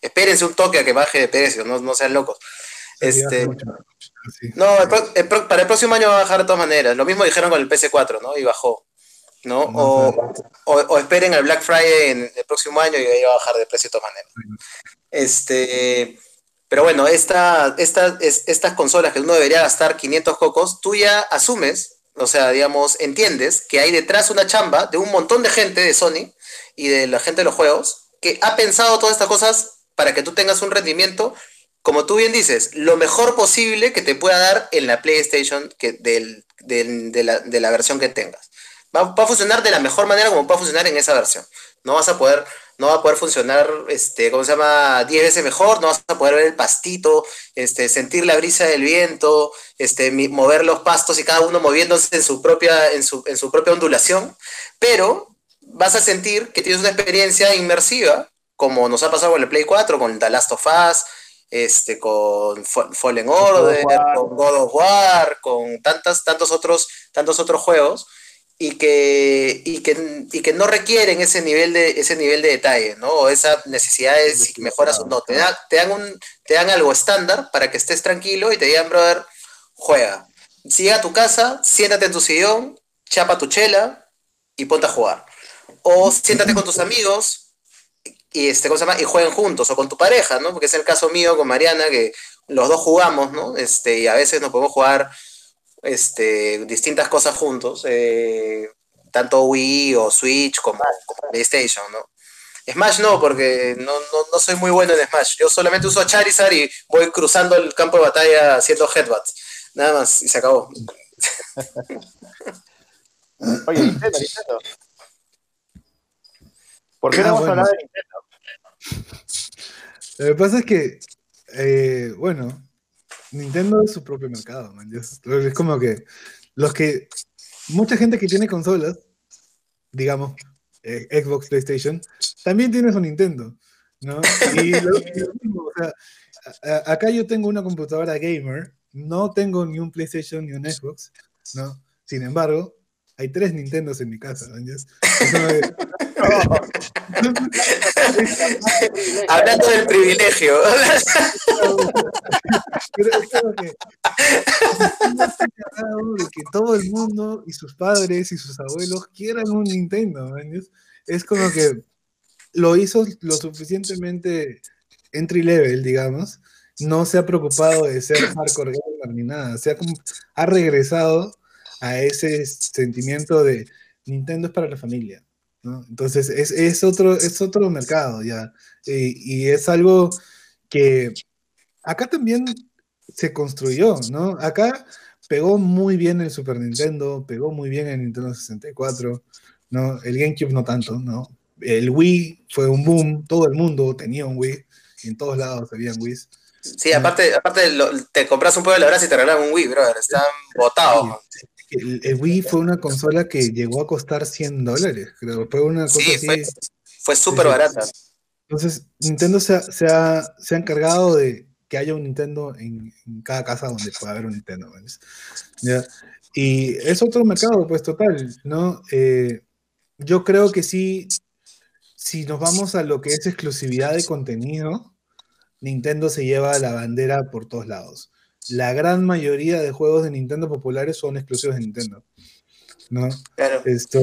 espérense un toque a que baje de precio, no, no sean locos. Este, no, para el próximo año va a bajar de todas maneras. Lo mismo dijeron con el PS4, ¿no? Y bajó. ¿no? O, o, esperen al Black Friday en el próximo año y ahí va a bajar de precio de todas maneras. Este, pero bueno, esta, esta, estas consolas que uno debería gastar 500 cocos, tú ya asumes, o sea, digamos, entiendes que hay detrás una chamba de un montón de gente de Sony y de la gente de los juegos que ha pensado todas estas cosas para que tú tengas un rendimiento, como tú bien dices, lo mejor posible que te pueda dar en la PlayStation que de, la, de, la, versión que tengas. Va, va, a funcionar de la mejor manera como va a funcionar en esa versión. No vas a poder no va a poder funcionar, este, ¿cómo se llama? 10 veces mejor, no vas a poder ver el pastito, este, sentir la brisa del viento, este, mover los pastos y cada uno moviéndose en su propia, en su, en su propia ondulación, pero vas a sentir que tienes una experiencia inmersiva, como nos ha pasado con el Play 4, con The Last of Us, este, con Fallen Order, con God of War, con tantas, tantos, otros, tantos otros juegos y que, y que, y que no requieren ese nivel de, ese nivel de detalle, ¿no? O esa necesidad de si mejoras o no. Te, te, dan un, te dan algo estándar para que estés tranquilo y te digan, brother, juega. Si llega a tu casa, siéntate en tu sillón, chapa tu chela y ponte a jugar. O siéntate con tus amigos y, este, ¿cómo y jueguen juntos, o con tu pareja, ¿no? Porque es el caso mío con Mariana, que los dos jugamos, ¿no? Este, y a veces nos podemos jugar este, distintas cosas juntos, eh, tanto Wii o Switch como, PlayStation, ¿no? Smash no, porque no, soy muy bueno en Smash. Yo solamente uso Charizard y voy cruzando el campo de batalla haciendo headbutts. Nada más, y se acabó. Oye, Nintendo, Nintendo. ¿Por qué no ah, vamos a hablar de Nintendo? Lo que pasa es que, eh, bueno, Nintendo es su propio mercado, man. Es, como que los que. Mucha gente que tiene consolas, digamos, eh, Xbox, PlayStation, también tiene su Nintendo, ¿no? Y lo, mismo, o sea, acá yo tengo una computadora gamer, no tengo ni un PlayStation ni un Xbox, ¿no? Sin embargo, hay tres Nintendos en mi casa, ¿no? Hablando del privilegio. Creo que, que todo el mundo y sus padres y sus abuelos quieran un Nintendo. Es como que lo hizo lo suficientemente entry level, digamos. No se ha preocupado de ser hardcore gamer ni nada. Se ha, ha regresado a ese sentimiento de Nintendo es para la familia. ¿no? Entonces, es, es, otro, es otro mercado ya. Y, y es algo que acá también se construyó, ¿no? Acá pegó muy bien el Super Nintendo, pegó muy bien el Nintendo 64, ¿no? El GameCube no tanto, ¿no? El Wii fue un boom, todo el mundo tenía un Wii, en todos lados había Wii. Sí, aparte, aparte te compras un pueblo de la y te regalaban un Wii, brother, están botados. El, Wii fue una consola que llegó a costar 100 dólares, creo. Fue una cosa sí, Fue, fue súper barata. Entonces, Nintendo se ha, se, ha, se ha, encargado de que haya un Nintendo en, en cada casa donde pueda haber un Nintendo. ¿ya? Y es otro mercado, pues total, ¿no? Eh, yo creo que sí, si nos vamos a lo que es exclusividad de contenido, Nintendo se lleva la bandera por todos lados. La gran mayoría de juegos de Nintendo populares son exclusivos de Nintendo. ¿no? Claro. Esto,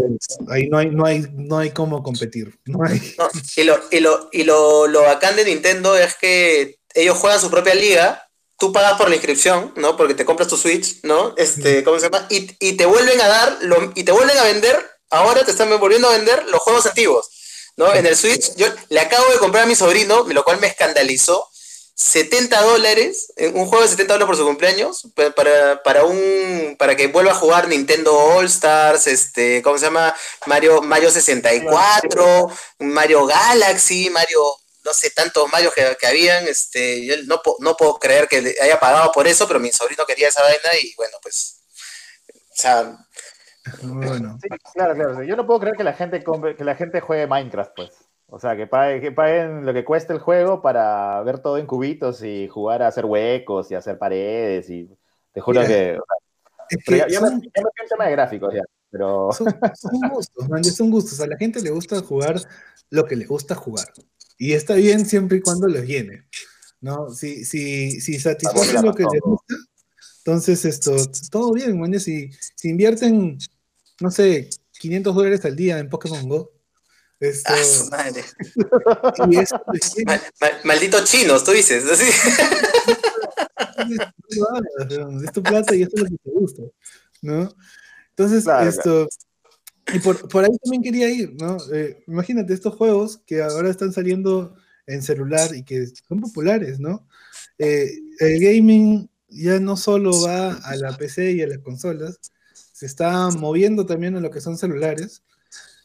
ahí no hay, no hay, no hay cómo competir. No hay. y lo, y, lo, y lo, lo bacán de Nintendo es que ellos juegan su propia liga, tú pagas por la inscripción, ¿no? Porque te compras tu Switch, ¿no? Este, ¿cómo se llama? Y, y, te vuelven a dar, lo, y te vuelven a vender, ahora te están volviendo a vender los juegos antiguos. ¿no? En el Switch, yo le acabo de comprar a mi sobrino, lo cual me escandalizó, 70 dólares, un juego de 70 dólares por su cumpleaños, para, para, un, para que vuelva a jugar Nintendo All Stars, este, ¿cómo se llama? Mario, Mario 64, Mario Galaxy, Mario, no sé, tantos Mario que, que habían, este, yo no, no puedo creer que haya pagado por eso, pero mi sobrino quería esa vaina y bueno, pues, o sea, bueno. Sí, claro, claro. Yo no puedo creer que la gente que la gente juegue Minecraft, pues. O sea, que, paguen lo que cueste el juego para ver todo en cubitos y jugar a hacer huecos y hacer paredes y te juro que... ya, me, el tema de gráficos ya, pero... Son, gustos, man, son gustos. A la gente le gusta jugar lo que le gusta jugar. Y está bien siempre y cuando los llene. ¿no? Si, si, si satisface lo que les gusta, entonces esto, todo bien, man. Si, si invierten no sé, 500 dólares al día en Pokémon Go. Esto... Ah, madre. maldito chinos, tú dices. Así. es tu plata y esto es lo que te gusta, ¿no? Entonces, esto... Y por, por, ahí también quería ir, ¿no? Eh, imagínate estos juegos que ahora están saliendo en celular y que son populares, ¿no? Eh, el gaming ya no solo va a la PC y a las consolas, se está moviendo también en lo que son celulares.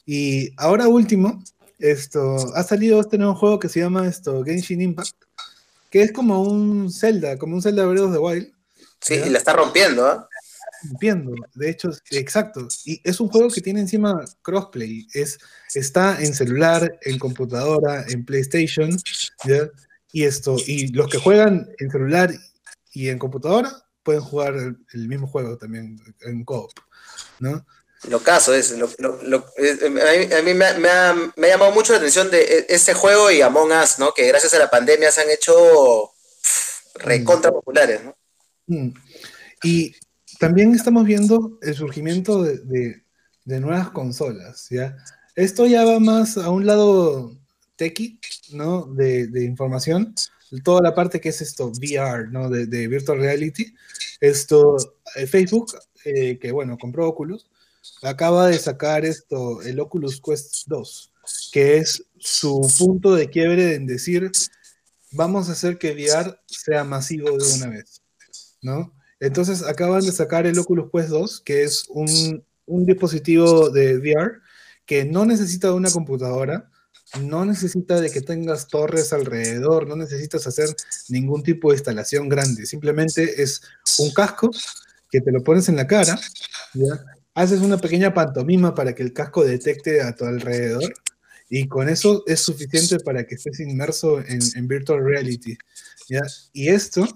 Y ahora último, esto, ha salido este nuevo juego que se llama esto, Genshin Impact, que es como un Zelda, como un Zelda Breath of the Wild. Sí, y la está rompiendo, ¿eh? Rompiendo, de hecho, exacto. Y es un juego que tiene encima crossplay. Es, está en celular, en computadora, en PlayStation, ¿ya? Y esto, y los que juegan en celular y en computadora pueden jugar el, mismo juego también en coop, ¿no? Lo caso es, lo, eh, a mí, me, ha, llamado mucho la atención de e, ese juego y Among Us, ¿no? Que gracias a la pandemia se han hecho recontra populares, ¿no? Mm. Y también estamos viendo el surgimiento de, nuevas consolas, ¿ya? Esto ya va más a un lado techie, ¿no? De, de información, toda la parte que es esto, VR, ¿no? De, Virtual Reality. Esto, eh, Facebook, eh, que bueno, compró Oculus, acaba de sacar esto, el Oculus Quest 2, que es su punto de quiebre en decir, vamos a hacer que VR sea masivo de una vez, ¿no? Entonces acaban de sacar el Oculus Quest 2, que es un, un dispositivo de VR que no necesita una computadora, no necesita de que tengas torres alrededor, no necesitas hacer ningún tipo de instalación grande, simplemente es un casco que te lo pones en la cara, ¿ya? Haces una pequeña pantomima para que el casco detecte a tu alrededor y con eso es suficiente para que estés inmerso en, virtual reality. ¿ya? Y esto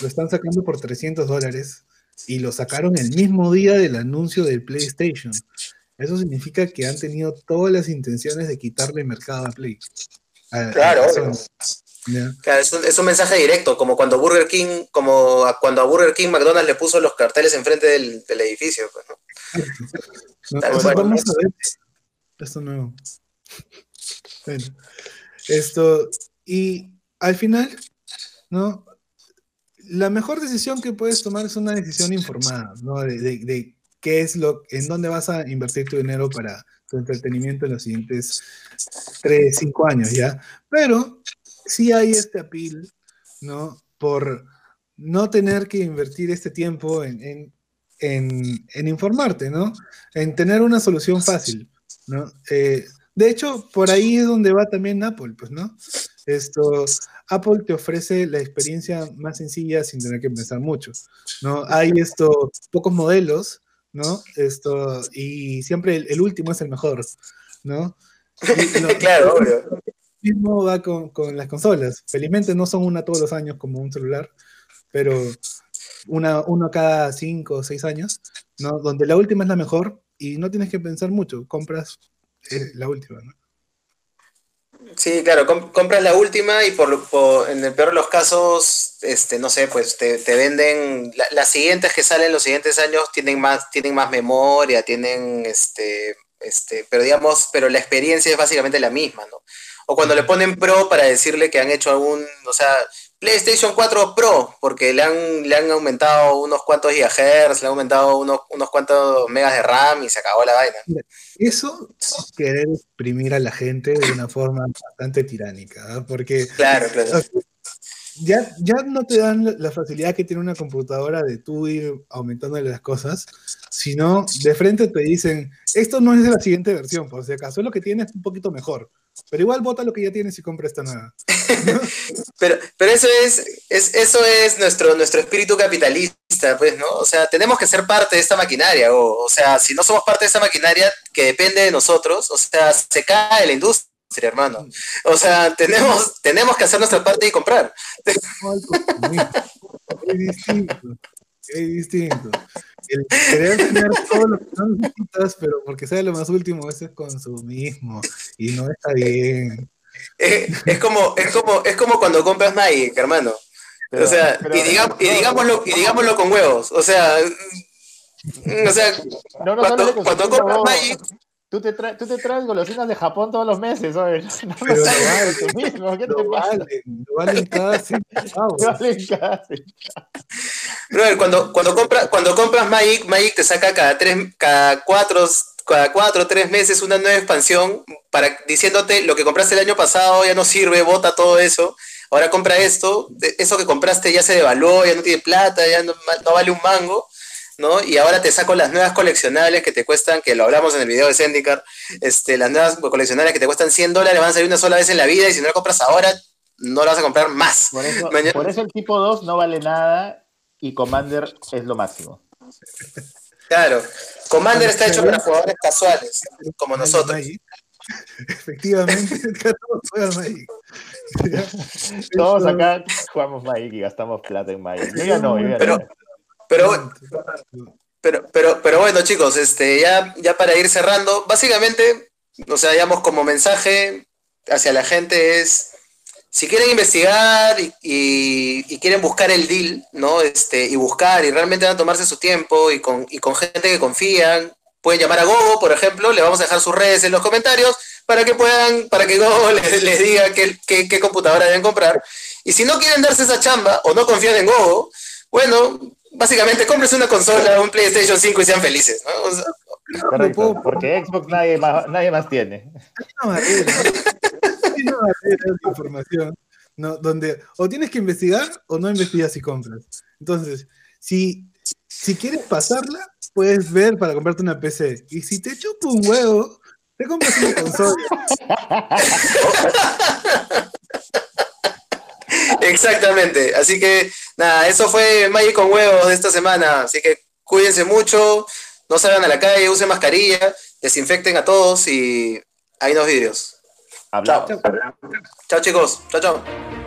lo están sacando por 300 dólares y lo sacaron el mismo día del anuncio del PlayStation. Eso significa que han tenido todas las intenciones de quitarle mercado a Play. claro, es, un, mensaje directo, como cuando Burger King, como cuando a Burger King McDonald's le puso los carteles enfrente del, edificio. Pues, vamos a ver esto nuevo. esto, y al final, ¿no? La mejor decisión que puedes tomar es una decisión informada, ¿no? de qué es lo, en dónde vas a invertir tu dinero para tu entretenimiento en los siguientes 3, 5 años, ¿ya? Pero sí hay este apil, ¿no? Por no tener que invertir este tiempo en, en, informarte, ¿no? En tener una solución fácil, ¿no? Eh, de hecho, por ahí es donde va también Apple, pues, ¿no? Esto, Apple te ofrece la experiencia más sencilla sin tener que pensar mucho, ¿no? Hay esto, pocos modelos, ¿no? Esto, y siempre el, último es el mejor, ¿no? claro, obvio. mismo va con, con, las consolas. Felizmente no son una todos los años como un celular, pero una, uno cada cinco o seis años, ¿no? Donde la última es la mejor y no tienes que pensar mucho, compras eh, la última, ¿no? Sí, claro, compras la última y por, en el peor de los casos, este, no sé, pues te, venden, las siguientes que salen los siguientes años tienen más, tienen más memoria, tienen, este, este, pero digamos, pero la experiencia es básicamente la misma, ¿no? O cuando le ponen Pro para decirle que han hecho algún, o sea, PlayStation 4 Pro, porque le han, le han aumentado unos cuantos gigahertz, le han aumentado unos, unos cuantos megas de RAM y se acabó la vaina. Eso es querer exprimir a la gente de una forma bastante tiránica, ¿no? porque claro, claro. Ya, ya no te dan la facilidad que tiene una computadora de tú ir aumentando las cosas, sino de frente te dicen, esto no es de la siguiente versión, por si acaso, es lo que tienes un poquito mejor. Pero igual vota lo que ya tienes y compra esta nueva. pero, pero eso es, es, eso es nuestro, nuestro espíritu capitalista, pues, ¿no? O sea, tenemos que ser parte de esta maquinaria. O, o sea, si no somos parte de esta maquinaria que depende de nosotros, o sea, se cae la industria hermano. O sea, tenemos, tenemos que hacer nuestra parte y comprar. Es distinto. Es distinto. El querer tener todo lo que no necesitas, pero porque sea lo más último, eso es consumismo y no está bien. Es, como, es, como, es como cuando compras Nike, hermano. o sea, y, digámoslo, y digámoslo con huevos. O sea, o sea, cuando, cuando compras Nike, Tú te, tú te traes golosinas de Japón todos los meses, ¿sabes? No Pero lo vale, tú mismo, ¿qué te pasa? Vale, valen valen casi. cuando, cuando, compra, cuando compras Magic, Magic te saca cada tres, cada cuatro, cada cuatro o tres meses una nueva expansión para, diciéndote lo que compraste el año pasado ya no sirve, bota todo eso. Ahora compra esto, eso que compraste ya se devaluó, ya no tiene plata, ya no, no vale un mango ¿no? Y ahora te saco las nuevas coleccionables que te cuestan, que lo hablamos en el video de Zendikar, este, las nuevas coleccionables que te cuestan 100 dólares van a salir una sola vez en la vida y si no la compras ahora, no la vas a comprar más. Por eso, el tipo 2 no vale nada y Commander es lo máximo. Claro, Commander está hecho para jugadores casuales, como nosotros. Efectivamente, todos juegan Magic. Todos acá jugamos Magic y gastamos plata en Magic. Yo ya no, yo ya no. Pero, pero, pero, pero bueno, chicos, este, ya, ya para ir cerrando, básicamente, o sea, digamos, como mensaje hacia la gente es, si quieren investigar y, quieren buscar el deal, ¿no? Este, y buscar y realmente van a tomarse su tiempo y con, y con gente que confían, pueden llamar a Gogo, por ejemplo, le vamos a dejar sus redes en los comentarios para que puedan, para que Gogo les, diga qué, qué computadora deben comprar. Y si no quieren darse esa chamba o no confían en Gogo, bueno, básicamente compres una consola, un PlayStation 5 y sean felices, ¿no? porque Xbox nadie más, nadie más tiene. Hay una barrera de información, ¿no? Donde o tienes que investigar o no investigas y compras. Entonces, si, si quieres pasarla, puedes ver para comprarte una PC. Y si te chupa un huevo, te compras una consola. Exactamente. Así que, nada, eso fue Magic con huevos de esta semana. Así que cuídense mucho, no salgan a la calle, usen mascarilla, desinfecten a todos y ahí nos vidrios. Chao. Chao, chicos. Chao, chao.